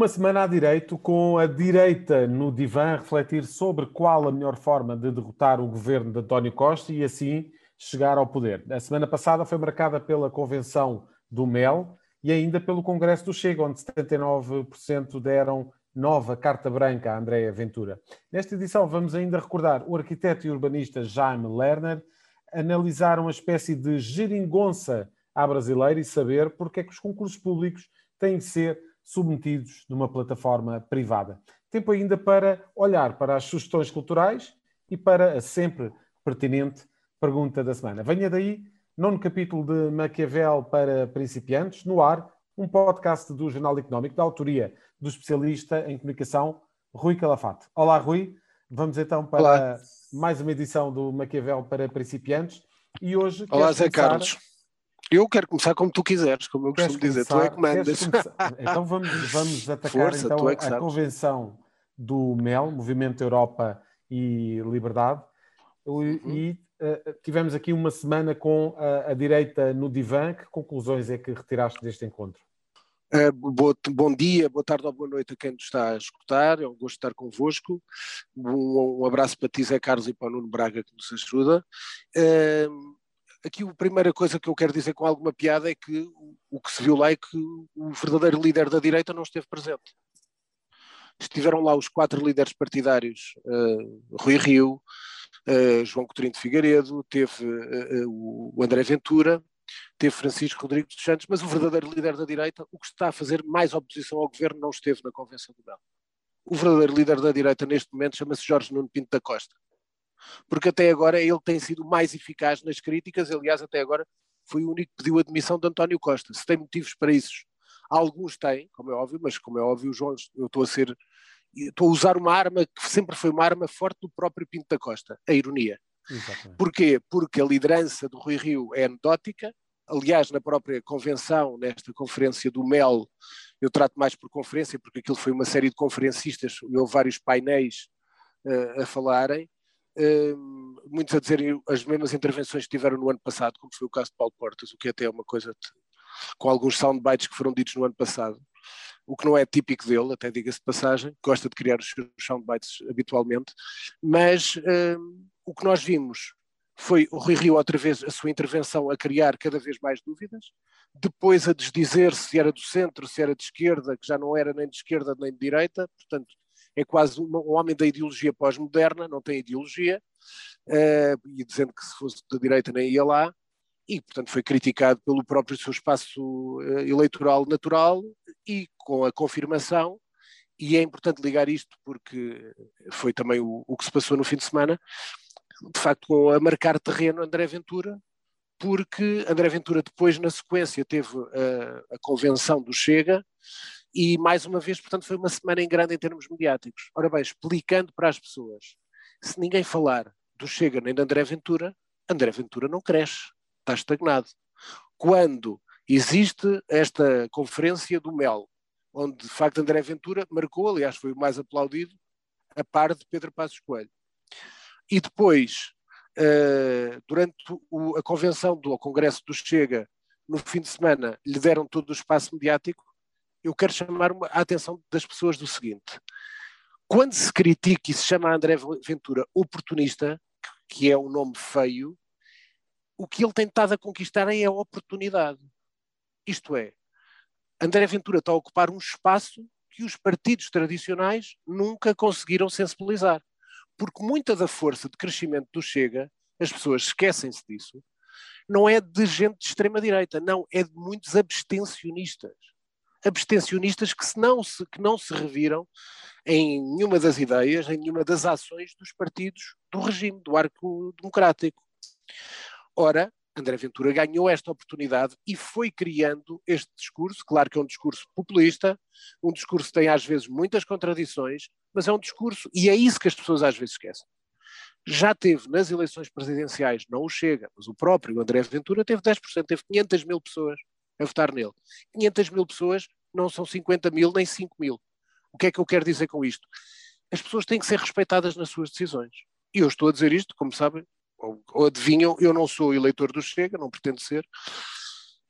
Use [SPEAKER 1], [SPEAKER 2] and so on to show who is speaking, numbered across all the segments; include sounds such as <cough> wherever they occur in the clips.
[SPEAKER 1] Uma semana a direito, com a direita no divã a refletir sobre qual a melhor forma de derrotar o governo de António Costa e assim chegar ao poder. A semana passada foi marcada pela convenção do MEL e ainda pelo Congresso do Chega, onde 79% deram nova carta branca a Andréa Ventura. Nesta edição vamos ainda recordar o arquiteto e urbanista Jaime Lerner, analisar uma espécie de geringonça à brasileira e saber porque é que os concursos públicos têm de ser submetidos numa plataforma privada. Tempo ainda para olhar para as sugestões culturais e para a sempre pertinente pergunta da semana. Venha daí, nono capítulo de Maquiavel para principiantes, no ar, um podcast do Jornal Económico, da autoria do especialista em comunicação Rui Calafate. Olá, Rui. Vamos então para Olá. mais uma edição do Maquiavel para principiantes. E hoje.
[SPEAKER 2] Olá, Zé começar... Carlos. Eu quero começar como tu quiseres, como eu costumo dizer, tu é que mandas. <laughs>
[SPEAKER 1] Então vamos, vamos atacar Força, então, é a convenção do MEL, Movimento Europa e Liberdade, uhum. e uh, tivemos aqui uma semana com a, a, direita no divã. Que conclusões é que retiraste deste encontro?
[SPEAKER 2] Uh, bom, bom, dia, boa tarde ou boa noite a quem nos está a escutar, é um gosto estar convosco. Um, um abraço para ti, Zé Carlos, e para o Nuno Braga que nos ajuda. Uh, aqui a primeira coisa que eu quero dizer com alguma piada é que o que se viu lá é que o verdadeiro líder da direita não esteve presente. Estiveram lá os quatro líderes partidários, uh, Rui Rio, uh, João Coutinho de Figueiredo, teve uh, o André Ventura, teve Francisco Rodrigues dos Santos, mas o verdadeiro líder da direita, o que está a fazer mais oposição ao governo, não esteve na Convenção do Belo. O verdadeiro líder da direita neste momento chama-se Jorge Nuno Pinto da Costa porque até agora ele tem sido mais eficaz nas críticas, aliás, até agora foi o único que pediu a demissão de António Costa. Se tem motivos para isso, alguns têm, como é óbvio, mas como é óbvio, João, eu estou a ser, estou a usar uma arma que sempre foi uma arma forte do próprio Pinto da Costa, a ironia. Exatamente. Porquê? Porque a liderança do Rui Rio é anedótica, aliás, na própria convenção, nesta conferência do MEL, eu trato mais por conferência, porque aquilo foi uma série de conferencistas, e houve vários painéis uh, a falarem, muitos a dizerem as mesmas intervenções que tiveram no ano passado, como foi o caso de Paulo Portas, o que até é uma coisa de, com alguns soundbites que foram ditos no ano passado, o que não é típico dele, até diga-se de passagem, gosta de criar os soundbites habitualmente, mas o que nós vimos foi o Rui Rio outra vez a sua intervenção a criar cada vez mais dúvidas, depois a desdizer se era do centro, se era de esquerda, que já não era nem de esquerda nem de direita, portanto é quase um, homem da ideologia pós-moderna, não tem ideologia, uh, e dizendo que se fosse da direita nem ia lá, e portanto foi criticado pelo próprio seu espaço uh, eleitoral natural e com a confirmação, e é importante ligar isto porque foi também o, o que se passou no fim de semana, de facto com a marcar terreno André Ventura, porque André Ventura depois na sequência teve a, a convenção do Chega e mais uma vez, portanto, foi uma semana em grande em termos mediáticos. Ora bem, explicando para as pessoas, se ninguém falar do Chega nem de André Ventura, André Ventura não cresce, está estagnado. Quando existe esta conferência do MEL, onde de facto André Ventura marcou, aliás foi o mais aplaudido, a par de Pedro Passos Coelho. E depois, uh, durante o, a convenção do Congresso do Chega, no fim de semana, lhe deram todo o espaço mediático, eu quero chamar a atenção das pessoas do seguinte: quando se critica e se chama André Ventura oportunista, que é um nome feio, o que ele tem estado a conquistar é a oportunidade. Isto é, André Ventura está a ocupar um espaço que os partidos tradicionais nunca conseguiram sensibilizar. Porque muita da força de crescimento do Chega, as pessoas esquecem-se disso, não é de gente de extrema-direita, não, é de muitos abstencionistas abstencionistas que, se não se, que não se reviram em nenhuma das ideias, em nenhuma das ações dos partidos do regime, do arco democrático. Ora, André Ventura ganhou esta oportunidade e foi criando este discurso, claro que é um discurso populista, um discurso que tem às vezes muitas contradições, mas é um discurso, e é isso que as pessoas às vezes esquecem. Já teve nas eleições presidenciais, não o Chega, mas o próprio André Ventura teve 10%, teve 500 mil pessoas a votar nele. 500 mil pessoas não são 50 mil nem 5 mil. O que é que eu quero dizer com isto? As pessoas têm que ser respeitadas nas suas decisões. E eu estou a dizer isto, como sabem, ou, ou adivinham, eu não sou eleitor do Chega, não pretendo ser,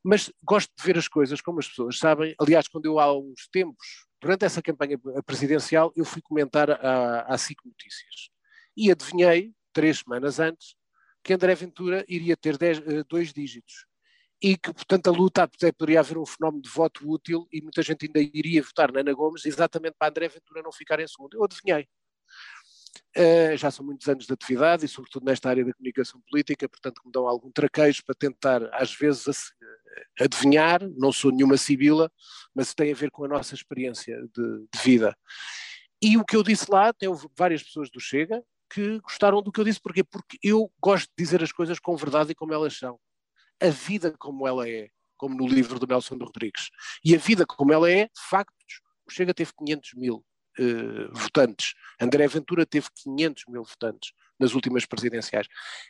[SPEAKER 2] mas gosto de ver as coisas como as pessoas sabem. Aliás, quando eu há uns tempos durante essa campanha presidencial, eu fui comentar à, SIC Notícias. E adivinhei, três semanas antes, que André Ventura iria ter dez, uh, dois dígitos. E que, portanto, a luta até poderia haver um fenómeno de voto útil e muita gente ainda iria votar na Ana Gomes exatamente para André Ventura não ficar em segundo. Eu adivinhei. Uh, já são muitos anos de atividade e, sobretudo, nesta área da comunicação política, portanto, me dão algum traquejo para tentar, às vezes, adivinhar. Não sou nenhuma sibila, mas tem a ver com a nossa experiência de, de vida. E o que eu disse lá, tem várias pessoas do Chega que gostaram do que eu disse. Porquê? Porque eu gosto de dizer as coisas com verdade e como elas são. A vida como ela é, como no livro do Nelson Rodrigues. E a vida como ela é, factos. O Chega teve 500 mil uh, votantes. André Ventura teve 500 mil votantes nas últimas presidenciais.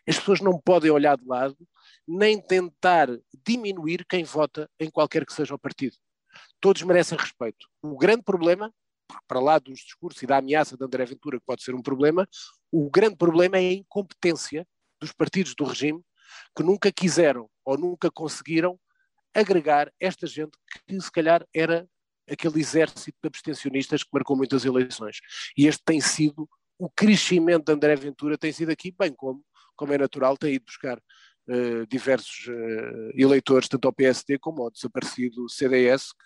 [SPEAKER 2] As pessoas não podem olhar de lado nem tentar diminuir quem vota em qualquer que seja o partido. Todos merecem respeito. O grande problema, para lá dos discursos e da ameaça de André Ventura, que pode ser um problema, o grande problema é a incompetência dos partidos do regime que nunca quiseram ou nunca conseguiram agregar esta gente que se calhar era aquele exército de abstencionistas que marcou muitas eleições. E este tem sido o crescimento de André Ventura, tem sido aqui, bem como, como é natural, tem ido buscar uh, diversos uh, eleitores, tanto ao PSD como ao desaparecido CDS, que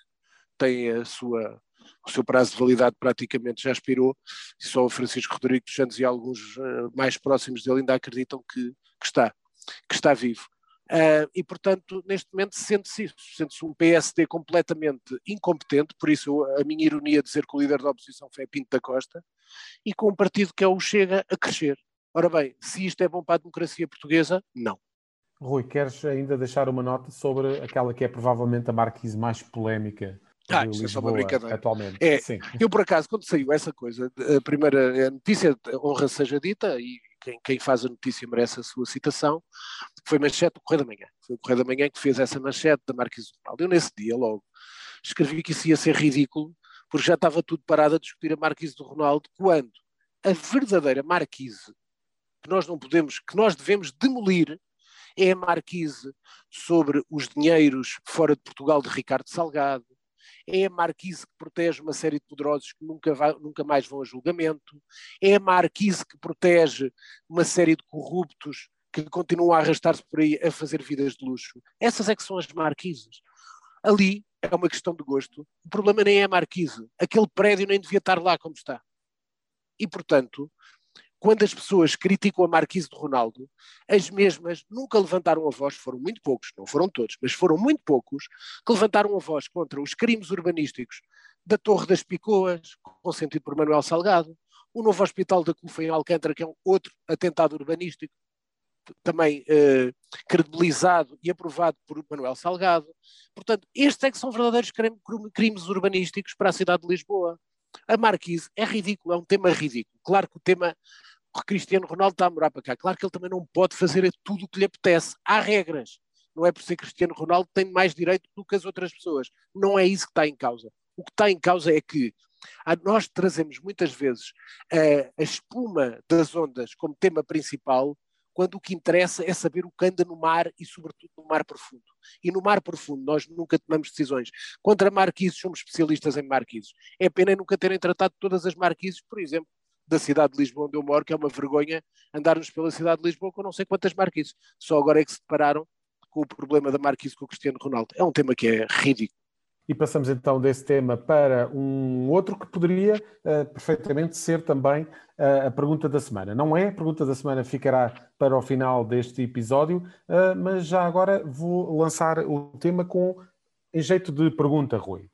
[SPEAKER 2] tem a sua, o seu prazo de validade praticamente já expirou, e só o Francisco Rodrigues dos Santos e alguns uh, mais próximos dele ainda acreditam que, que está, que está vivo. Uh, e, portanto, neste momento sente-se isso, sente-se um PSD completamente incompetente, por isso a minha ironia dizer que o líder da oposição foi Pinto da Costa, e com um partido que é o Chega a crescer. Ora bem, se isto é bom para a democracia portuguesa, não.
[SPEAKER 1] Rui, queres ainda deixar uma nota sobre aquela que é provavelmente a marquise mais polémica
[SPEAKER 2] ah, isso é só uma brincadeira. Atualmente. É, Sim. Eu, por acaso, quando saiu essa coisa, a primeira a notícia, honra seja dita, e quem, quem, faz a notícia merece a sua citação, foi manchete do Correio da Manhã. Foi o Correio da Manhã que fez essa manchete da Marquise do Ronaldo. Eu, nesse dia, logo, escrevi que isso ia ser ridículo, porque já estava tudo parado a discutir a Marquise do Ronaldo, quando a verdadeira Marquise, que nós não podemos, que nós devemos demolir, é a Marquise sobre os dinheiros fora de Portugal de Ricardo Salgado, é a Marquise que protege uma série de poderosos que nunca, vai, nunca mais vão a julgamento, é a Marquise que protege uma série de corruptos que continuam a arrastar-se por aí a fazer vidas de luxo. Essas é que são as Marquises. Ali é uma questão de gosto. O problema nem é a Marquise. Aquele prédio nem devia estar lá como está. E, portanto, quando as pessoas criticam a Marquise de Ronaldo, as mesmas nunca levantaram a voz, foram muito poucos, não foram todos, mas foram muito poucos, que levantaram a voz contra os crimes urbanísticos da Torre das Picoas, consentido por Manuel Salgado, o novo Hospital da CUFA em Alcântara, que é um outro atentado urbanístico, também eh, credibilizado e aprovado por Manuel Salgado. Portanto, estes é que são verdadeiros crimes urbanísticos para a cidade de Lisboa. A Marquise é ridículo, é um tema ridículo. Claro que o tema Cristiano Ronaldo está a morar para cá. Claro que ele também não pode fazer tudo o que lhe apetece. Há regras. Não é por ser Cristiano Ronaldo que tem mais direito do que as outras pessoas. Não é isso que está em causa. O que está em causa é que nós trazemos muitas vezes a, a espuma das ondas como tema principal, quando o que interessa é saber o que anda no mar e, sobretudo, no mar profundo. E no mar profundo nós nunca tomamos decisões. Contra marquises, somos especialistas em marquises. É pena nunca terem tratado todas as marquises, por exemplo, da cidade de Lisboa, onde eu moro, que é uma vergonha andarmos pela cidade de Lisboa com não sei quantas marquises. Só agora é que se depararam com o problema da marquise com o Cristiano Ronaldo. É um tema que é ridículo.
[SPEAKER 1] E passamos então desse tema para um outro que poderia uh, perfeitamente ser também uh, a pergunta da semana. Não é, a pergunta da semana ficará para o final deste episódio, uh, mas já agora vou lançar o tema com em jeito de pergunta, Rui.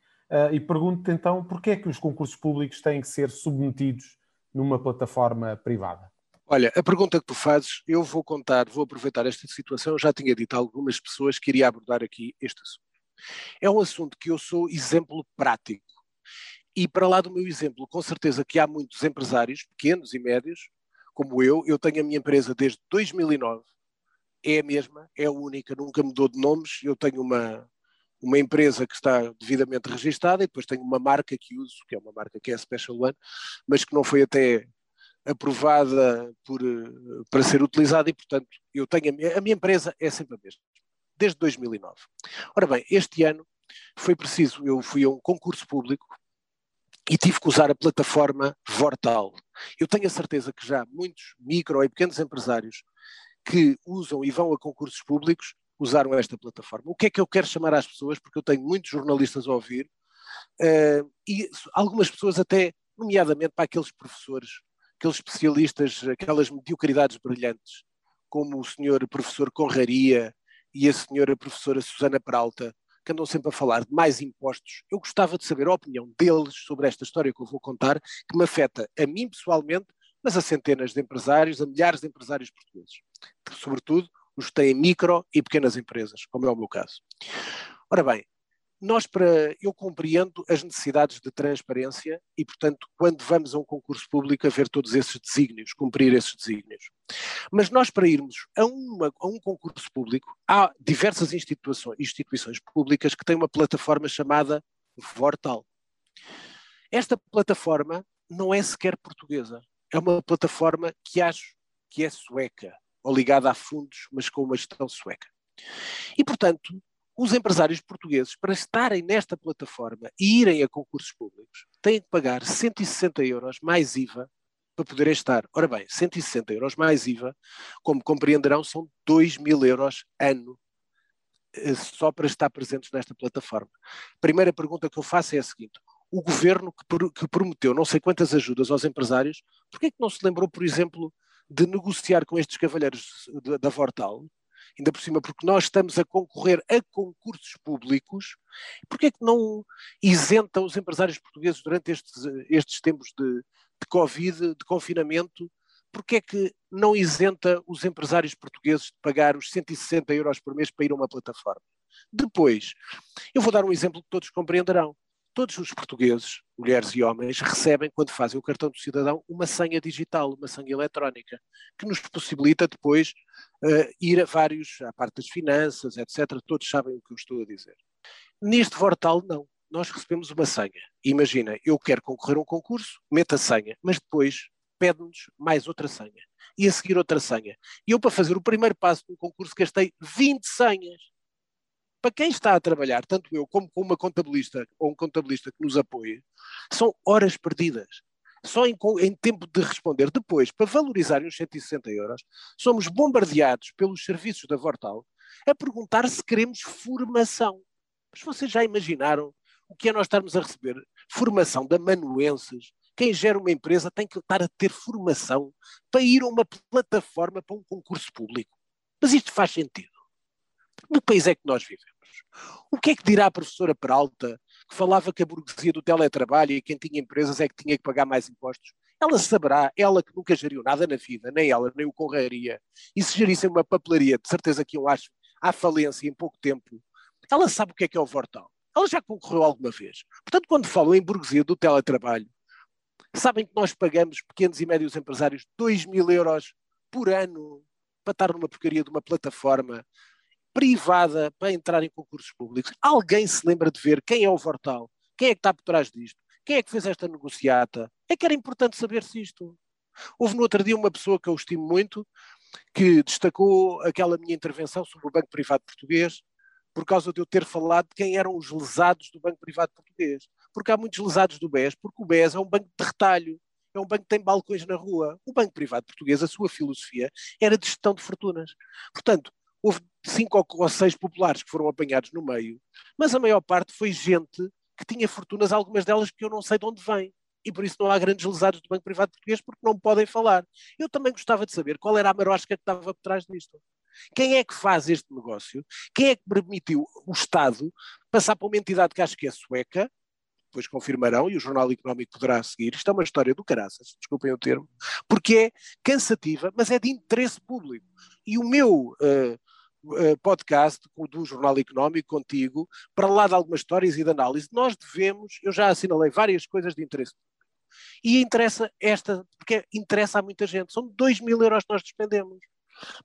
[SPEAKER 1] e pergunto então porquê é que os concursos públicos têm que ser submetidos numa plataforma privada?
[SPEAKER 2] Olha, a pergunta que tu fazes, eu vou contar, vou aproveitar esta situação, já tinha dito a algumas pessoas que iria abordar aqui este assunto. É um assunto que eu sou exemplo prático. E para lá do meu exemplo, com certeza que há muitos empresários, pequenos e médios, como eu, eu tenho a minha empresa desde 2009, é a mesma, é a única, nunca mudou de nomes, eu tenho uma, uma empresa que está devidamente registada e depois tenho uma marca que uso, que é uma marca que é a Special One, mas que não foi até aprovada por, eh, para ser utilizada e, portanto, eu tenho a minha, a minha empresa é sempre a mesma, desde 2009. Ora bem, este ano foi preciso, eu fui a um concurso público e tive que usar a plataforma Vortal. Eu tenho a certeza que já muitos micro e pequenos empresários que usam e vão a concursos públicos usaram esta plataforma. O que é que eu quero chamar às pessoas, porque eu tenho muitos jornalistas a ouvir, uh, e algumas pessoas até, nomeadamente para aqueles professores, aqueles especialistas, aquelas mediocridades brilhantes, como o senhor professor Conraria e a senhora professora Susana Peralta, que andam sempre a falar de mais impostos. Eu gostava de saber a opinião deles sobre esta história que eu vou contar, que me afeta a mim pessoalmente, mas a centenas de empresários, a milhares de empresários portugueses. Sobretudo os que têm micro e pequenas empresas, como é o meu caso. Ora bem, nós para eu compreendo as necessidades de transparência e, portanto, quando vamos a um concurso público a ver todos esses desígnios, cumprir esses desígnios. Mas nós para irmos a, uma, a um concurso público, há diversas instituições, instituições públicas que têm uma plataforma chamada Vortal. Esta plataforma não é sequer portuguesa, é uma plataforma que acho que é sueca, ou ligada a fundos, mas com uma gestão sueca. E, portanto, os empresários portugueses, para estarem nesta plataforma e irem a concursos públicos, têm que pagar 160 euros mais IVA para poderem estar. Ora bem, 160 euros mais IVA, como compreenderão, são 2 mil euros ano eh, só para estar presentes nesta plataforma. A primeira pergunta que eu faço é a seguinte: o governo que, prometeu não sei quantas ajudas aos empresários, por é que não se lembrou, por exemplo, de negociar com estes cavalheiros da Vortal, ainda por cima, porque nós estamos a concorrer a concursos públicos, porque é que não isenta os empresários portugueses durante estes, estes tempos de, de Covid, de confinamento, porque é que não isenta os empresários portugueses de pagar os 160 euros por mês para ir a uma plataforma? Depois, eu vou dar um exemplo que todos compreenderão todos os portugueses, mulheres e homens, recebem, quando fazem o cartão do cidadão, uma senha digital, uma senha eletrónica, que nos possibilita depois uh, ir a vários, à parte das finanças, etc. Todos sabem o que eu estou a dizer. Neste Vortal, não. Nós recebemos uma senha. Imagina, eu quero concorrer a um concurso, meto a senha, mas depois pede-nos mais outra senha. E a seguir outra senha. E eu, para fazer o primeiro passo de um concurso, gastei 20 senhas para quem está a trabalhar, tanto eu como com uma contabilista ou um contabilista que nos apoie, são horas perdidas. Só em, em tempo de responder. Depois, para valorizarem os 160 euros, somos bombardeados pelos serviços da Vortal a perguntar se queremos formação. Mas vocês já imaginaram o que é nós estarmos a receber? Formação de amanuenses. Quem gera uma empresa tem que estar a ter formação para ir a uma plataforma para um concurso público. Mas isto faz sentido. Que país é que nós vivemos? O que é que dirá a professora Peralta, que falava que a burguesia do teletrabalho e quem tinha empresas é que tinha que pagar mais impostos? Ela saberá, ela que nunca geriu nada na vida, nem ela, nem o Conraria, e se gerissem uma papelaria, de certeza que iam à falência em pouco tempo, ela sabe o que é que é o Vortal. Ela já concorreu alguma vez. Portanto, quando falam em burguesia do teletrabalho, sabem que nós pagamos pequenos e médios empresários 2 mil euros por ano para estar numa porcaria de uma plataforma privada para entrar em concursos públicos. Alguém se lembra de ver quem é o Vortal? Quem é que está por trás disto? Quem é que fez esta negociata? É que era importante saber-se isto. Houve no outro dia uma pessoa que eu estimo muito, que destacou aquela minha intervenção sobre o Banco Privado Português, por causa de eu ter falado de quem eram os lesados do Banco Privado Português. Porque há muitos lesados do BES, porque o BES é um banco de retalho, é um banco que tem balcões na rua. O Banco Privado Português, a sua filosofia, era de gestão de fortunas. Portanto, houve cinco ou seis populares que foram apanhados no meio, mas a maior parte foi gente que tinha fortunas, algumas delas que eu não sei de onde vêm. E por isso não há grandes lesados do Banco Privado Português porque não podem falar. Eu também gostava de saber qual era a marosca que estava por trás disto. Quem é que faz este negócio? Quem é que permitiu o Estado passar para uma entidade que acho que é sueca, depois confirmarão e o Jornal Económico poderá seguir. Isto é uma história do caraças, desculpem o termo, porque é cansativa, mas é de interesse público. E o meu uh, podcast do Jornal Económico contigo, para lá de algumas histórias e de análise, nós devemos, eu já assinalei várias coisas de interesse. E interessa esta, porque interessa a muita gente, são 2 mil euros que nós despendemos.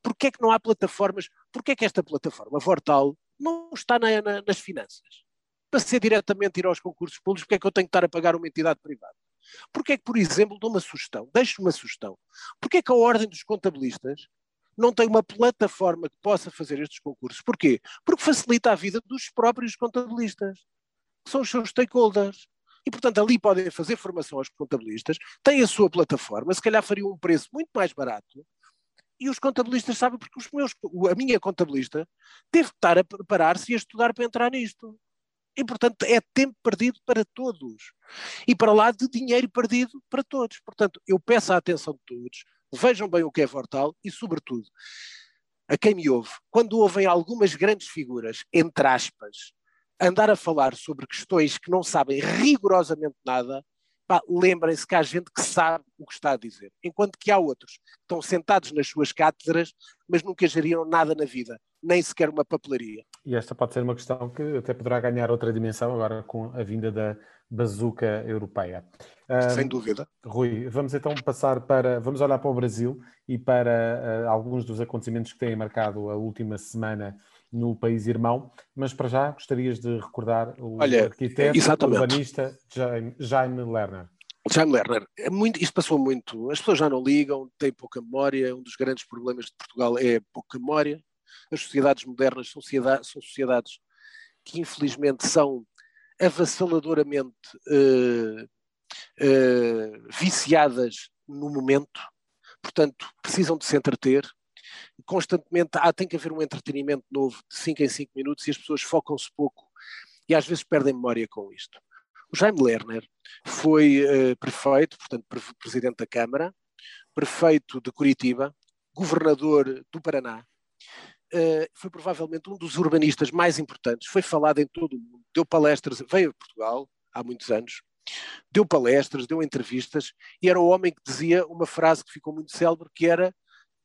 [SPEAKER 2] Porquê é que não há plataformas? Porquê é que esta plataforma, Vortal, não está na, na, nas finanças? Para ser diretamente ir aos concursos públicos, porque é que eu tenho que estar a pagar uma entidade privada? Porquê é que, por exemplo, dou uma sugestão, deixo uma sugestão. Porquê é que a Ordem dos Contabilistas não tem uma plataforma que possa fazer estes concursos. Porquê? Porque facilita a vida dos próprios contabilistas, que são os seus stakeholders. E, portanto, ali podem fazer formação aos contabilistas, têm a sua plataforma, se calhar fariam um preço muito mais barato, e os contabilistas sabem, porque os meus, a minha contabilista teve que estar a preparar-se e a estudar para entrar nisto. E, portanto, é tempo perdido para todos. E para lá de dinheiro perdido para todos. Portanto, eu peço a atenção de todos, vejam bem o que é Vortal e, sobretudo, a quem me ouve, quando ouvem algumas grandes figuras, entre aspas, andar a falar sobre questões que não sabem rigorosamente nada, lembrem-se que há gente que sabe o que está a dizer, enquanto que há outros que estão sentados nas suas cátedras, mas nunca geriram nada na vida, nem sequer uma papelaria.
[SPEAKER 1] E esta pode ser uma questão que até poderá ganhar outra dimensão agora com a vinda da bazuca europeia.
[SPEAKER 2] Sem dúvida.
[SPEAKER 1] Rui, vamos então passar para, vamos olhar para o Brasil e para uh, alguns dos acontecimentos que têm marcado a última semana no país irmão, mas para já gostarias de recordar o Olha, arquiteto exatamente. urbanista Jaime, Jaime Lerner.
[SPEAKER 2] Jaime Lerner, é muito, isto passou muito, as pessoas já não ligam, têm pouca memória, um dos grandes problemas de Portugal é pouca memória, as sociedades modernas são, sociedades, são sociedades que infelizmente são avassaladoramente uh, uh, viciadas no momento, portanto precisam de se entreter, constantemente ah, tem que haver um entretenimento novo de 5 em 5 minutos e as pessoas focam-se pouco e às vezes perdem memória com isto. O Jaime Lerner foi uh, prefeito, portanto, pre presidente da Câmara, prefeito de Curitiba, governador do Paraná. Uh, foi provavelmente um dos urbanistas mais importantes, foi falado em todo o mundo, deu palestras, veio a Portugal há muitos anos, deu palestras, deu entrevistas, e era o homem que dizia uma frase que ficou muito célebre, que era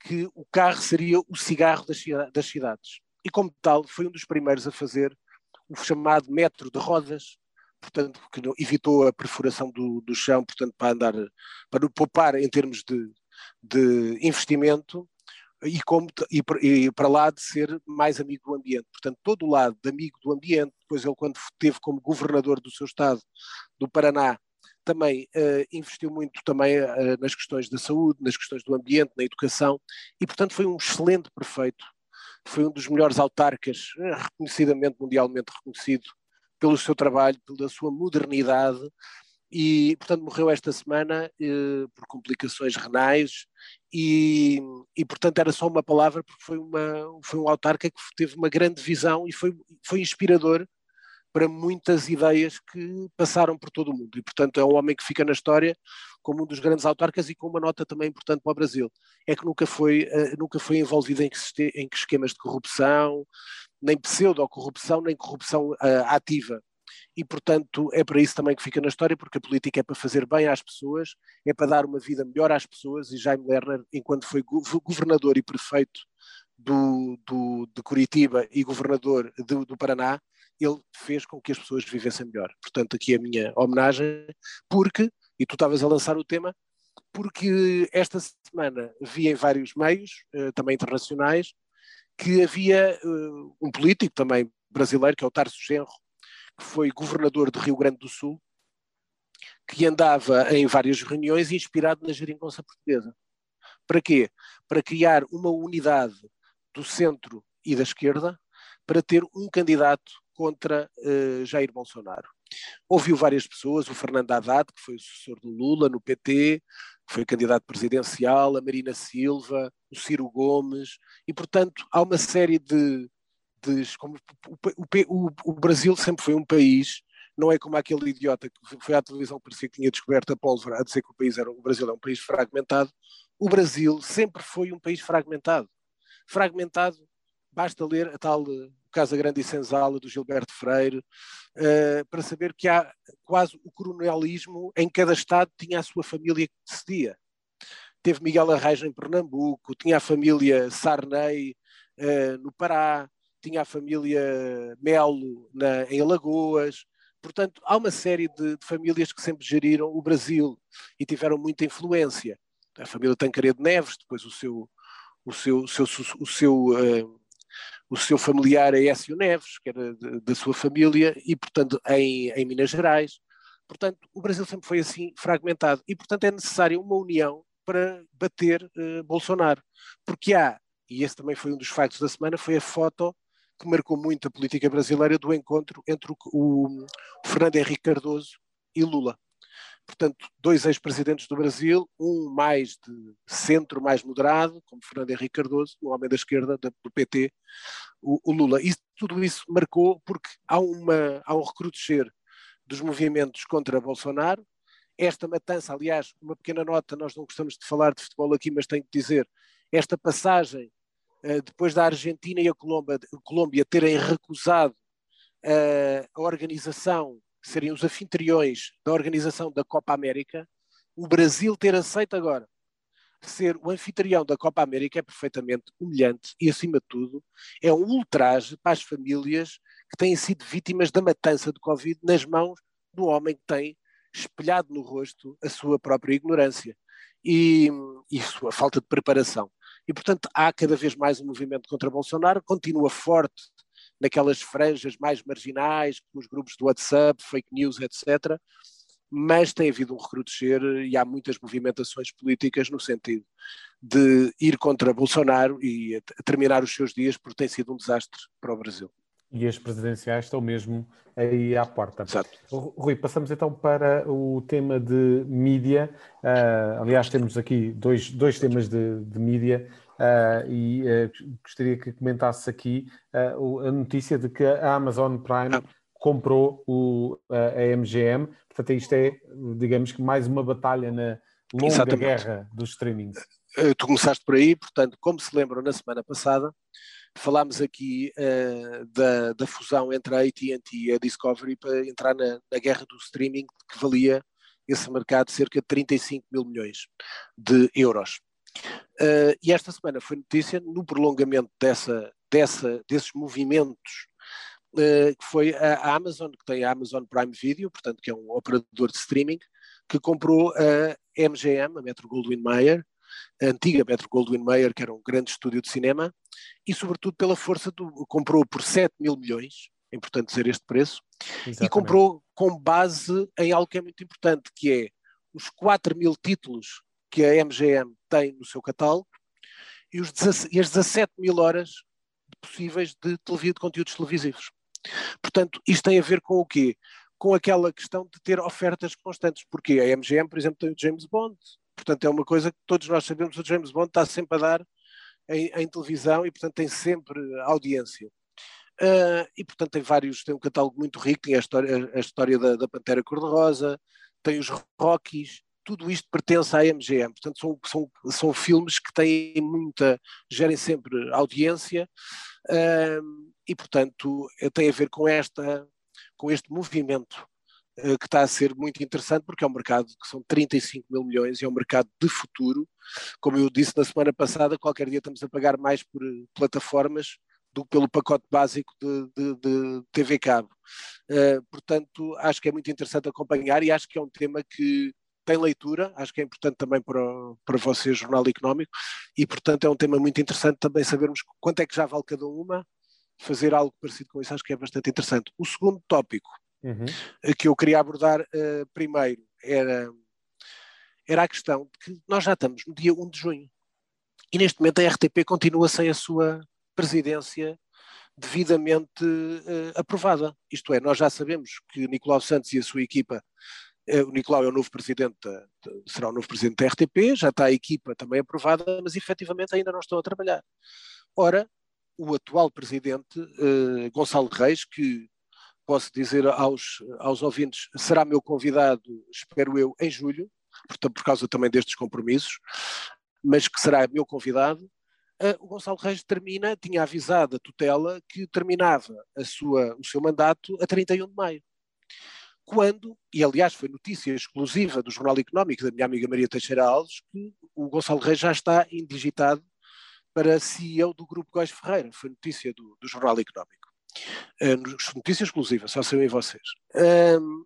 [SPEAKER 2] que o carro seria o cigarro das, das cidades. E como tal, foi um dos primeiros a fazer o chamado metro de rodas, portanto, que evitou a perfuração do, do chão, portanto, para andar, para poupar em termos de, de investimento e, como, e, e, para lá de ser mais amigo do ambiente. Portanto, todo o lado de amigo do ambiente, depois ele quando teve como governador do seu estado, do Paraná, também uh, investiu muito também uh, nas questões da saúde, nas questões do ambiente, na educação, e portanto foi um excelente prefeito, foi um dos melhores autarcas, uh, reconhecidamente, mundialmente reconhecido pelo seu trabalho, pela sua modernidade, e portanto morreu esta semana por complicações renais, e, e portanto era só uma palavra, porque foi, uma, foi um autarca que teve uma grande visão e foi, foi inspirador para muitas ideias que passaram por todo o mundo. E, portanto, é um homem que fica na história como um dos grandes autarcas e com uma nota também importante para o Brasil. É que nunca foi, uh, nunca foi envolvido em, em esquemas de corrupção, nem pseudo-corrupção, nem corrupção uh, ativa. E, portanto, é para isso também que fica na história, porque a política é para fazer bem às pessoas, é para dar uma vida melhor às pessoas. E Jaime Lerner, enquanto foi governador e prefeito do, do, de Curitiba e governador de, do Paraná, ele fez com que as pessoas vivessem melhor. Portanto, aqui a minha homenagem, porque, e tu estavas a lançar o tema, porque esta semana vi em vários meios, eh, também internacionais, que havia eh, um político também brasileiro, que é o Tarso Genro, que foi governador de Rio Grande do Sul, que andava em várias reuniões inspirado na geringonça portuguesa. Para quê? Para criar uma unidade do centro e da esquerda para ter um candidato contra uh, Jair Bolsonaro. Ouviu várias pessoas, o Fernando Haddad, que foi o sucessor do Lula no PT, que foi candidato presidencial, a Marina Silva, o Ciro Gomes, e portanto há uma série de. Como, o, o, o, Brasil sempre foi um país não é como aquele idiota que foi à televisão que parecia que tinha descoberto a pólvora a dizer que o país era o Brasil é um país fragmentado. O Brasil sempre foi um país fragmentado. Fragmentado basta ler a tal uh, Casa Grande e Senzala do Gilberto Freire uh, para saber que há quase o coronelismo em cada estado tinha a sua família que decidia. Teve Miguel Arraes em Pernambuco, tinha a família Sarney uh, no Pará, tinha a família Melo na, em Alagoas. Portanto, há uma série de, de, famílias que sempre geriram o Brasil e tiveram muita influência. A família Tancredo Neves, depois o seu, o seu, o seu, o seu uh, o seu familiar é Écio Neves, que era da sua família, e, portanto, em, em Minas Gerais. Portanto, o Brasil sempre foi assim fragmentado e, portanto, é necessária uma união para bater uh, Bolsonaro. Porque há, e esse também foi um dos factos da semana, foi a foto que marcou muito a política brasileira do encontro entre o, o, Fernando Henrique Cardoso e Lula. Portanto, dois ex-presidentes do Brasil, um mais de centro, mais moderado, como Fernando Henrique Cardoso, um homem da esquerda do PT, o, o Lula. E tudo isso marcou porque há, uma, há um recrudescer dos movimentos contra Bolsonaro. Esta matança, aliás, uma pequena nota, nós não gostamos de falar de futebol aqui, mas tenho que dizer, esta passagem, depois da Argentina e a Colômbia, Colômbia terem recusado uh, a organização, serem os anfitriões da organização da Copa América, o Brasil ter aceito agora ser o anfitrião da Copa América é perfeitamente humilhante e, acima de tudo, é um ultraje para as famílias que têm sido vítimas da matança do Covid nas mãos do homem que tem espelhado no rosto a sua própria ignorância e, e a sua falta de preparação. E, portanto, há cada vez mais um movimento contra Bolsonaro, continua forte naquelas franjas mais marginais, com os grupos do WhatsApp, fake news, etc., mas tem havido um recrudescer e há muitas movimentações políticas no sentido de ir contra Bolsonaro e terminar os seus dias, porque tem sido um desastre para o Brasil.
[SPEAKER 1] E as presidenciais estão mesmo aí à porta.
[SPEAKER 2] Exato.
[SPEAKER 1] Rui, passamos então para o tema de mídia. Uh, aliás, temos aqui dois, dois temas de, de mídia. Uh, e uh, gostaria que comentasse aqui a notícia de que a Amazon Prime comprou o, a MGM Portanto, isto é, digamos que mais uma batalha na longa Exatamente. guerra dos streamings.
[SPEAKER 2] Eh, tu começaste por aí, portanto, como se lembram, na semana passada falámos aqui uh, da, da, fusão entre a AT&T e a Discovery para entrar na, na, guerra do streaming que valia esse mercado cerca de 35 mil milhões de euros. Uh, e esta semana foi notícia no prolongamento dessa, dessa, desses movimentos eh, que foi a Amazon, que tem a Amazon Prime Video, portanto, que é um operador de streaming, que comprou a MGM, a Metro Goldwyn Mayer, a antiga Metro Goldwyn Mayer, que era um grande estúdio de cinema, e sobretudo pela força do. comprou por 7 mil milhões, é importante dizer este preço, Exatamente. e comprou com base em algo que é muito importante, que é os 4 mil títulos que a MGM tem no seu catálogo e, os, e as 17 mil horas possíveis de, de conteúdos televisivos. Portanto, isto tem a ver com o quê? Com aquela questão de ter ofertas constantes, porque a MGM, por exemplo, tem o James Bond, portanto é uma coisa que todos nós sabemos, o James Bond está sempre a dar em, em televisão e portanto tem sempre audiência. Uh, e portanto tem vários, tem um catálogo muito rico, tem a história, a história da, da Pantera Cor-de-Rosa, tem os Rockies, tudo isto pertence à MGM, portanto são, são, são filmes que têm muita, gerem sempre audiência, uh, e, portanto, tem a ver com, esta, com este movimento que está a ser muito interessante, porque é um mercado que são 35 mil milhões, é um mercado de futuro. Como eu disse na semana passada, qualquer dia estamos a pagar mais por plataformas do que pelo pacote básico de, de, de TV Cabo. Uh, portanto, acho que é muito interessante acompanhar e acho que é um tema que tem leitura, acho que é importante também para, para você, Jornal Económico, e portanto é um tema muito interessante também sabermos quanto é que já vale cada uma, fazer algo parecido com isso, acho que é bastante interessante. O segundo tópico uhum. que eu queria abordar uh, primeiro era, era a questão de que nós já estamos no dia 1 de junho e neste momento a RTP continua sem a sua presidência devidamente uh, aprovada. Isto é, nós já sabemos que Nicolau Santos e a sua equipa, uh, o Nicolau é o novo presidente, da, será o novo presidente da RTP, já está a equipa também aprovada, mas efetivamente ainda não estão a trabalhar. Ora, o atual presidente, uh, Gonçalo Reis, que posso dizer aos, aos ouvintes, será meu convidado, espero eu, em julho, portanto, por causa também destes compromissos, mas que será meu convidado. Uh, o Gonçalo Reis termina, tinha avisado a tutela que terminava a sua, o seu mandato a 31 de maio. Quando, e aliás foi notícia exclusiva do Jornal Económico da minha amiga Maria Teixeira Alves, que o Gonçalo Reis já está indigitado para CEO do Grupo Góis Ferreira. Foi notícia do, do Jornal Económico. Uh, notícia exclusiva, só sabem vocês.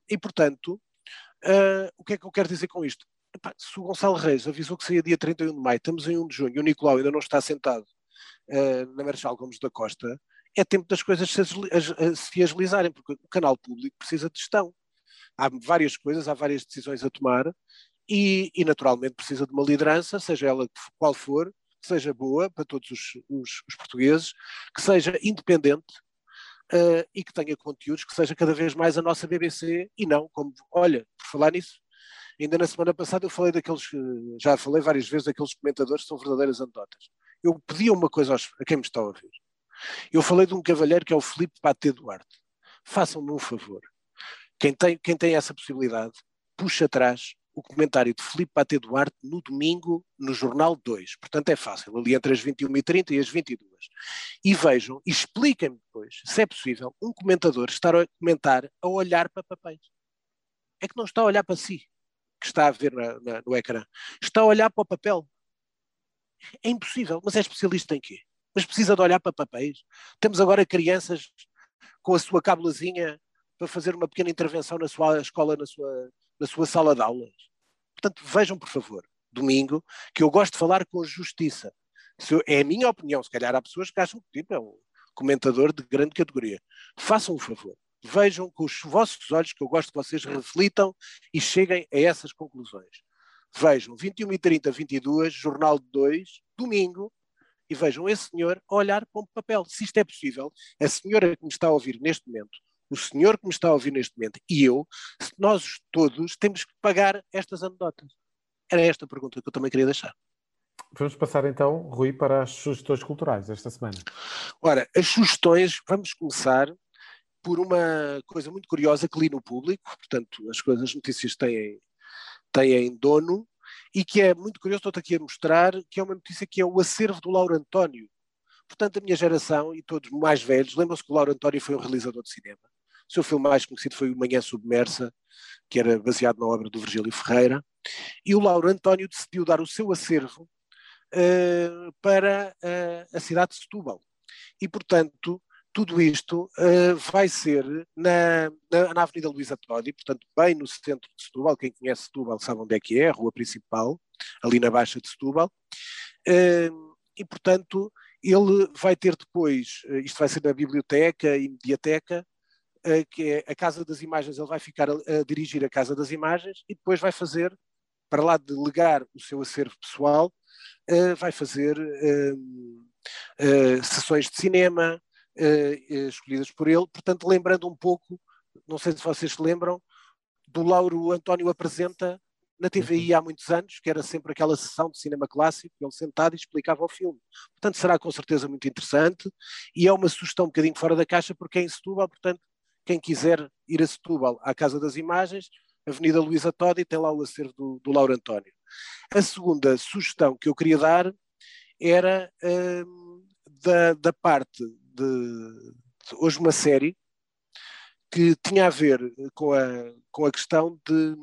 [SPEAKER 2] E, portanto, uh, o que é que eu quero dizer com isto? Se o Gonçalo Reis avisou que saía dia 31 de maio, estamos em 1 de junho, e o Nicolau ainda não está sentado ah, na Marechal Gomes da Costa, é tempo das coisas se, se agilizarem, porque o canal público precisa de gestão. Há várias coisas, há várias decisões a tomar, e, e, naturalmente precisa de uma liderança, seja ela qual for, que seja boa para todos os, os, os portugueses, que seja independente, uh, e que tenha conteúdos que seja cada vez mais a nossa BBC e não como, olha, por falar nisso, ainda na semana passada eu falei daqueles, já falei várias vezes daqueles comentadores que são verdadeiras anedotas. Eu pedi uma coisa aos, a quem me está a ouvir. Eu falei de um cavalheiro que é o Filipe Patê Duarte. Façam-me um favor. Quem tem, quem tem essa possibilidade, puxa atrás o comentário de Filipe Patê Duarte no domingo no Jornal 2. Portanto, é fácil, ali entre as 21h30 e as 22 E vejam, expliquem-me depois, se é possível, um comentador estar a comentar a olhar para papéis. É que não está a olhar para si, que está a ver na, na, no ecrã. Está a olhar para o papel. É impossível, mas é especialista em quê? Mas precisa de olhar para papéis. Temos agora crianças com a sua cabulazinha para fazer uma pequena intervenção na sua escola, na sua, na sua sala de aulas. Portanto, vejam, por favor, domingo, que eu gosto de falar com justiça. Eu, é a minha opinião, se calhar há pessoas que acham que tipo, é um comentador de grande categoria. Façam um favor, vejam com os vossos olhos, que eu gosto que vocês reflitam e cheguem a essas conclusões. Vejam, 21 e 30, 22, Jornal 2, domingo, e vejam esse senhor a olhar para um papel. Se isto é possível, a senhora que me está a ouvir neste momento o senhor que me está a ouvir neste momento e eu, nós todos temos que pagar estas anedotas? Era esta a pergunta que eu também queria deixar.
[SPEAKER 1] Vamos passar então, Rui, para as sugestões culturais esta semana.
[SPEAKER 2] Ora, as sugestões, vamos começar por uma coisa muito curiosa que li no público, portanto, as coisas, as notícias têm, têm dono, e que é muito curioso, estou aqui a mostrar, que é uma notícia que é o acervo do Lauro António. Portanto, a minha geração e todos mais velhos lembram-se que o Lauro António foi um realizador de cinema. O seu filme mais conhecido foi o Manhã Submersa, que era baseado na obra do Virgílio Ferreira, e o Lauro António decidiu dar o seu acervo uh, para uh, a cidade de Setúbal. E, portanto, tudo isto uh, vai ser na, na, na Avenida Luísa Todi, portanto, bem no centro de Setúbal. Quem conhece Setúbal sabe onde é que é, a rua principal, ali na Baixa de Setúbal. Uh, e, portanto, ele vai ter depois, isto vai ser na biblioteca e mediateca, que é a Casa das Imagens, ele vai ficar a, a, dirigir a Casa das Imagens e depois vai fazer, para lá de legar o seu acervo pessoal, uh, vai fazer uh, uh, sessões de cinema escolhidas por ele, portanto, lembrando um pouco, não sei se vocês se lembram, do Lauro António Apresenta na TVI uhum. há muitos anos, que era sempre aquela sessão de cinema clássico, ele sentado e explicava o filme. Portanto, será com certeza muito interessante e é uma sugestão um bocadinho fora da caixa porque é em Setúbal, portanto, quem quiser ir a Setúbal, à Casa das Imagens, Avenida Luísa Todi, tem lá o acervo do, do Lauro António. A segunda sugestão que eu queria dar era hum, da, da parte de, de, hoje uma série que tinha a ver com a, com a questão de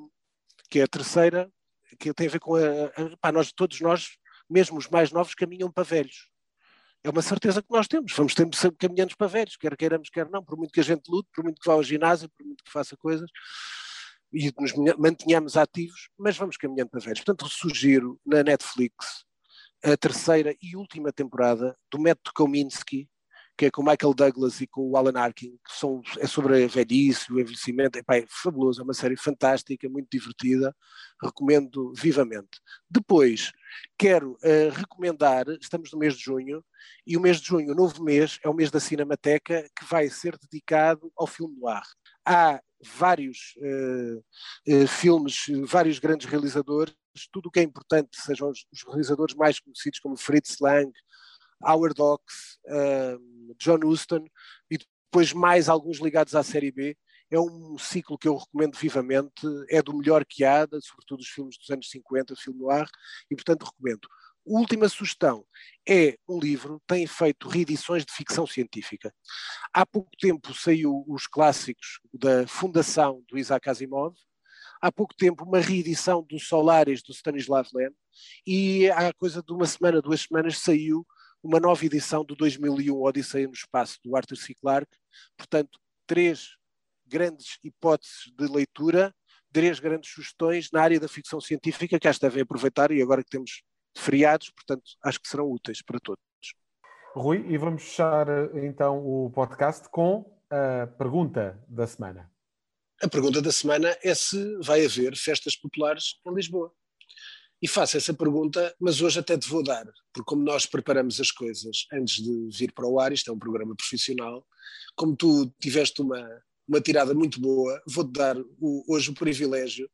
[SPEAKER 2] que é a terceira, que tem a ver com a, a pá, nós, todos nós, mesmo os mais novos, caminham para velhos é uma certeza que nós temos. Vamos sempre caminhando para velhos, quer queiramos, quer não, por muito que a gente lute, por muito que vá ao ginásio, por muito que faça coisas e nos mantenhamos ativos, mas vamos caminhando para velhos. Portanto, sugiro na Netflix a terceira e última temporada do Método Kominsky, que é com o Michael Douglas e com o Alan Arkin, que são, é sobre a velhice, o envelhecimento, é fabuloso, é uma série fantástica, muito divertida, recomendo vivamente. Depois, quero uh, recomendar, estamos no mês de junho, e o mês de junho, o novo mês, é o mês da Cinemateca, que vai ser dedicado ao filme noir. Há vários uh, uh, filmes, vários grandes realizadores, tudo o que é importante, sejam os, os realizadores mais conhecidos como Fritz Lang, Howard Hawks, uh, John Huston e depois mais alguns ligados à série B. É um ciclo que eu recomendo vivamente, é do melhor que há, sobretudo os filmes dos anos 50, filme noir, e portanto recomendo. Última sugestão é um livro, tem feito reedições de ficção científica. Há pouco tempo saiu os clássicos da Fundação do Isaac Asimov, há pouco tempo uma reedição do Solaris do Stanislav Lem e há coisa de uma semana, duas semanas saiu uma nova edição do 2001 Odisseia no Espaço, do Arthur C. Clarke. Portanto, três grandes hipóteses de leitura, três grandes sugestões na área da ficção científica que esta devem aproveitar e agora que temos feriados, portanto, acho que serão úteis para todos.
[SPEAKER 1] Rui, e vamos fechar então o podcast com a pergunta da semana.
[SPEAKER 2] A pergunta da semana é se vai haver festas populares em Lisboa. E faço essa pergunta, mas hoje até te vou dar, porque como nós preparamos as coisas antes de vir para o ar, isto é um programa profissional, como tu tiveste uma, uma tirada muito boa, vou-te dar o, hoje o privilégio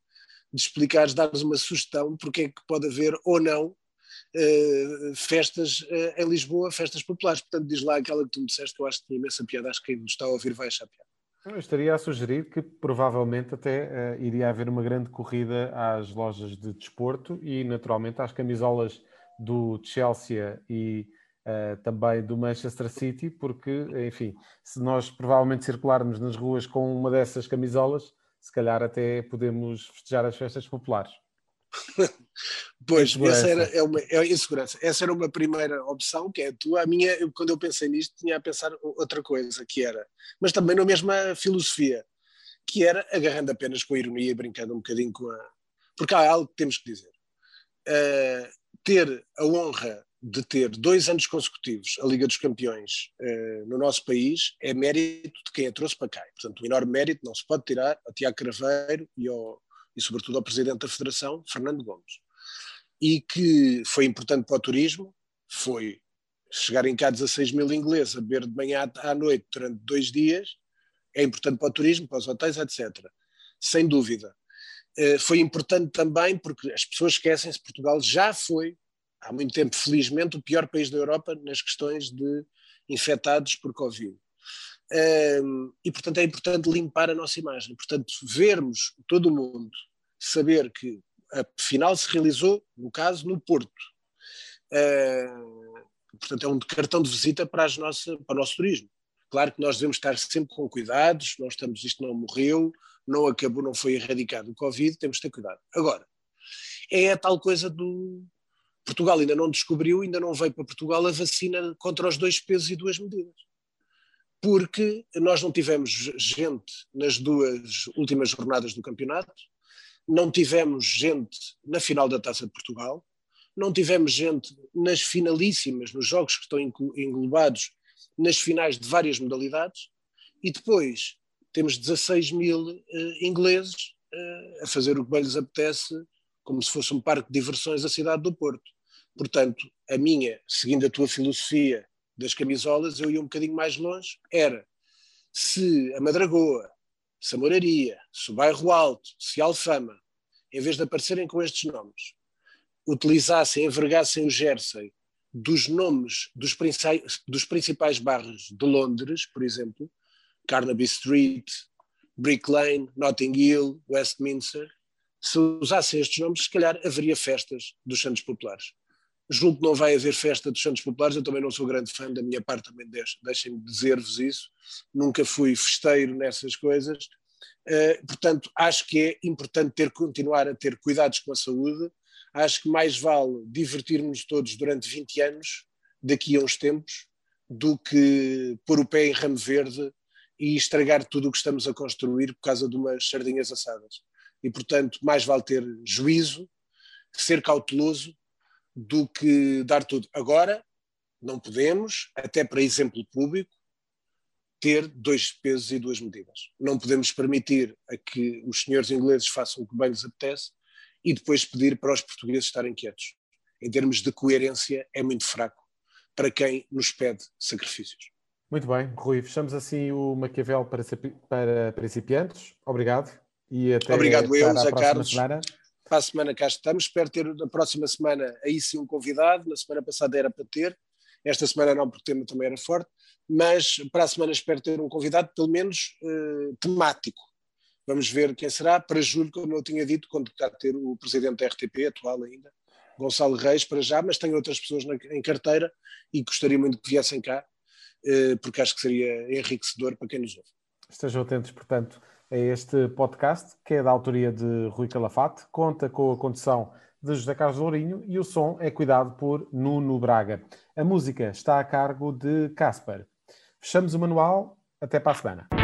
[SPEAKER 2] de explicares, dares uma sugestão porque é que pode haver ou não uh, festas uh, em Lisboa, festas populares. Portanto, diz lá aquela que tu me disseste, eu acho que tem imensa piada, acho que quem nos está a ouvir vai achar piada.
[SPEAKER 1] Eu estaria a sugerir que provavelmente até uh, iria haver uma grande corrida às lojas de desporto e naturalmente às camisolas do Chelsea e uh, também do Manchester City, porque, enfim, se nós provavelmente circularmos nas ruas com uma dessas camisolas, se calhar até podemos festejar as festas populares. <laughs>
[SPEAKER 2] pois, essa era é uma é insegurança. Essa era uma primeira opção, que é a tua. A minha, eu, quando eu pensei nisto, tinha a pensar outra coisa, que era, mas também na mesma filosofia, que era agarrando apenas com a ironia e brincando um bocadinho com a. Porque há algo que temos que dizer. Uh, ter a honra de ter dois anos consecutivos a Liga dos Campeões uh, no nosso país é mérito de quem a trouxe para cá. Portanto, um enorme mérito não se pode tirar a Tiago Craveiro e, ao, e, sobretudo, ao Presidente da Federação, Fernando Gomes. E que foi importante para o turismo, foi chegarem cá 16 mil ingleses a beber de manhã à noite durante dois dias, é importante para o turismo, para os hotéis, etc. Sem dúvida. Uh, foi importante também porque as pessoas esquecem-se, Portugal já foi há muito tempo, felizmente, o pior país da Europa nas questões de infectados por Covid. Um, e, portanto, é importante limpar a nossa imagem. Portanto, vermos todo o mundo saber que a final se realizou, no caso, no Porto. Uh, portanto, é um cartão de visita para, as nossa, para o nosso turismo. Claro que nós devemos estar sempre com cuidados, nós estamos, isto não morreu, não acabou, não foi erradicado o Covid, temos de ter cuidado. Agora, é a tal coisa do, Portugal ainda não descobriu, ainda não veio para Portugal a vacina contra os dois pesos e duas medidas. Porque nós não tivemos gente nas duas últimas jornadas do campeonato, não tivemos gente na final da Taça de Portugal, não tivemos gente nas finalíssimas, nos jogos que estão englobados nas finais de várias modalidades, e depois temos 16 mil uh, ingleses uh, a fazer o que bem lhes apetece, como se fosse um parque de diversões, a cidade do Porto. Portanto, a minha, seguindo a tua filosofia das camisolas, eu ia um bocadinho mais longe, era se a Madragoa, se a Moraria, se o Bairro Alto, se a Alfama, em vez de aparecerem com estes nomes, utilizassem, envergassem o jersey dos nomes dos principais, dos principais bairros de Londres, por exemplo, Carnaby Street, Brick Lane, Notting Hill, Westminster, se usassem estes nomes, se calhar haveria festas dos Santos Populares. Julgo que não vai haver festa dos Santos Populares, eu também não sou grande fã, da minha parte também deixem-me dizer-vos isso, nunca fui festeiro nessas coisas, uh, portanto acho que é importante ter, continuar a ter cuidados com a saúde, acho que mais vale divertirmos todos durante 20 anos, daqui a uns tempos, do que pôr o pé em ramo verde e estragar tudo o que estamos a construir por causa de umas sardinhas assadas. E portanto mais vale ter juízo, ser cauteloso, do que dar tudo. Agora, não podemos, até para exemplo público, ter dois pesos e duas medidas. Não podemos permitir a que os senhores ingleses façam o que bem lhes apetece e depois pedir para os portugueses estarem quietos. Em termos de coerência, é muito fraco para quem nos pede sacrifícios.
[SPEAKER 1] Muito bem, Rui, fechamos assim o Maquiavel para, para principiantes. Obrigado.
[SPEAKER 2] E até Obrigado eu, Zé Carlos. Semana para a semana cá estamos. Espero ter na próxima semana aí sim um convidado. Na semana passada era para ter, esta semana não, porque o tema também era forte. Mas para a semana espero ter um convidado, pelo menos uh, temático. Vamos ver quem será. Para julho, como eu tinha dito, quando está a ter o presidente da RTP, atual ainda, Gonçalo Reis, para já, mas tenho outras pessoas na, em carteira e gostaria muito que viessem cá, uh, porque acho que seria enriquecedor para quem nos ouve.
[SPEAKER 1] Estejam atentos, portanto, este podcast, que é da autoria de Rui Calafate, conta com a condução de José Carlos Lourinho e o som é cuidado por Nuno Braga. A música está a cargo de Casper. Fechamos o manual, até para a semana.